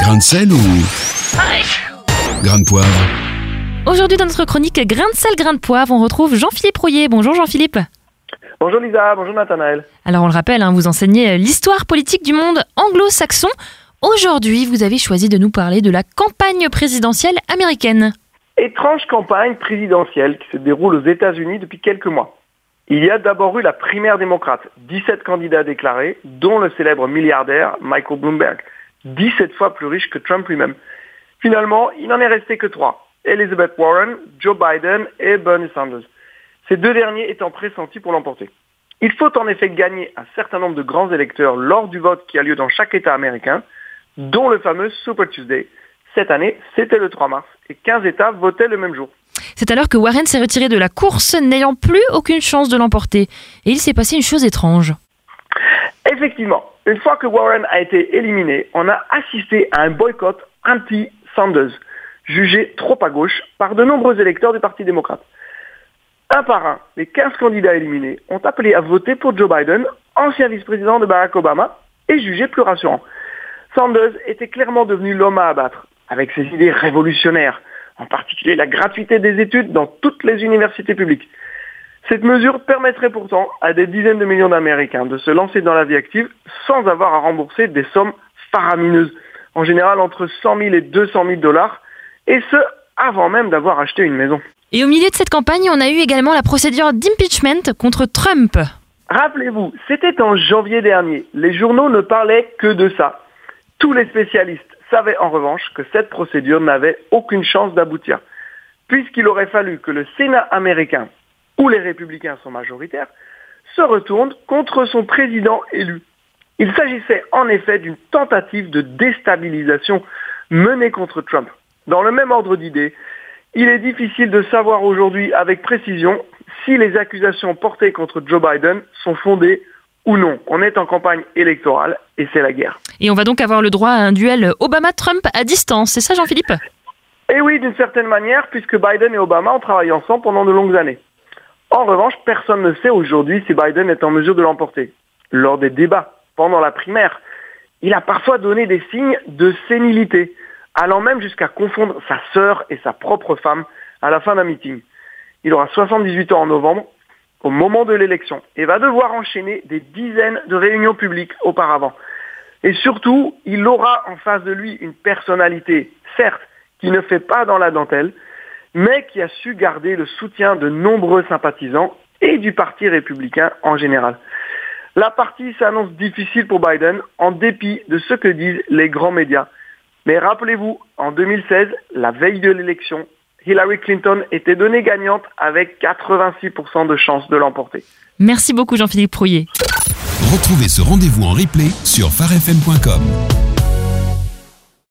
Grain de sel ou grain de poivre Aujourd'hui, dans notre chronique Grain de sel, grain de poivre, on retrouve Jean-Philippe Rouillet. Bonjour Jean-Philippe. Bonjour Lisa, bonjour Nathanaël. Alors, on le rappelle, hein, vous enseignez l'histoire politique du monde anglo-saxon. Aujourd'hui, vous avez choisi de nous parler de la campagne présidentielle américaine. Étrange campagne présidentielle qui se déroule aux États-Unis depuis quelques mois. Il y a d'abord eu la primaire démocrate, 17 candidats déclarés, dont le célèbre milliardaire Michael Bloomberg, 17 fois plus riche que Trump lui-même. Finalement, il n'en est resté que trois. Elizabeth Warren, Joe Biden et Bernie Sanders. Ces deux derniers étant pressentis pour l'emporter. Il faut en effet gagner un certain nombre de grands électeurs lors du vote qui a lieu dans chaque État américain, dont le fameux Super Tuesday. Cette année, c'était le 3 mars, et 15 États votaient le même jour. C'est alors que Warren s'est retiré de la course, n'ayant plus aucune chance de l'emporter. Et il s'est passé une chose étrange. Effectivement, une fois que Warren a été éliminé, on a assisté à un boycott anti-Sanders, jugé trop à gauche par de nombreux électeurs du Parti démocrate. Un par un, les 15 candidats éliminés ont appelé à voter pour Joe Biden, ancien vice-président de Barack Obama, et jugé plus rassurant. Sanders était clairement devenu l'homme à abattre, avec ses idées révolutionnaires, en particulier la gratuité des études dans toutes les universités publiques. Cette mesure permettrait pourtant à des dizaines de millions d'Américains de se lancer dans la vie active sans avoir à rembourser des sommes faramineuses, en général entre 100 000 et 200 000 dollars, et ce, avant même d'avoir acheté une maison. Et au milieu de cette campagne, on a eu également la procédure d'impeachment contre Trump. Rappelez-vous, c'était en janvier dernier. Les journaux ne parlaient que de ça. Tous les spécialistes savaient en revanche que cette procédure n'avait aucune chance d'aboutir, puisqu'il aurait fallu que le Sénat américain, où les républicains sont majoritaires, se retourne contre son président élu. Il s'agissait en effet d'une tentative de déstabilisation menée contre Trump. Dans le même ordre d'idées, il est difficile de savoir aujourd'hui avec précision si les accusations portées contre Joe Biden sont fondées ou non. On est en campagne électorale et c'est la guerre. Et on va donc avoir le droit à un duel Obama-Trump à distance, c'est ça Jean-Philippe? Et oui, d'une certaine manière, puisque Biden et Obama ont travaillé ensemble pendant de longues années. En revanche, personne ne sait aujourd'hui si Biden est en mesure de l'emporter. Lors des débats, pendant la primaire, il a parfois donné des signes de sénilité, allant même jusqu'à confondre sa sœur et sa propre femme à la fin d'un meeting. Il aura 78 ans en novembre, au moment de l'élection, et va devoir enchaîner des dizaines de réunions publiques auparavant. Et surtout, il aura en face de lui une personnalité, certes, qui ne fait pas dans la dentelle, mais qui a su garder le soutien de nombreux sympathisants et du Parti républicain en général. La partie s'annonce difficile pour Biden en dépit de ce que disent les grands médias. Mais rappelez-vous, en 2016, la veille de l'élection, Hillary Clinton était donnée gagnante avec 86% de chances de l'emporter. Merci beaucoup Jean-Philippe Prouillet. Retrouvez ce rendez-vous en replay sur farfm.com.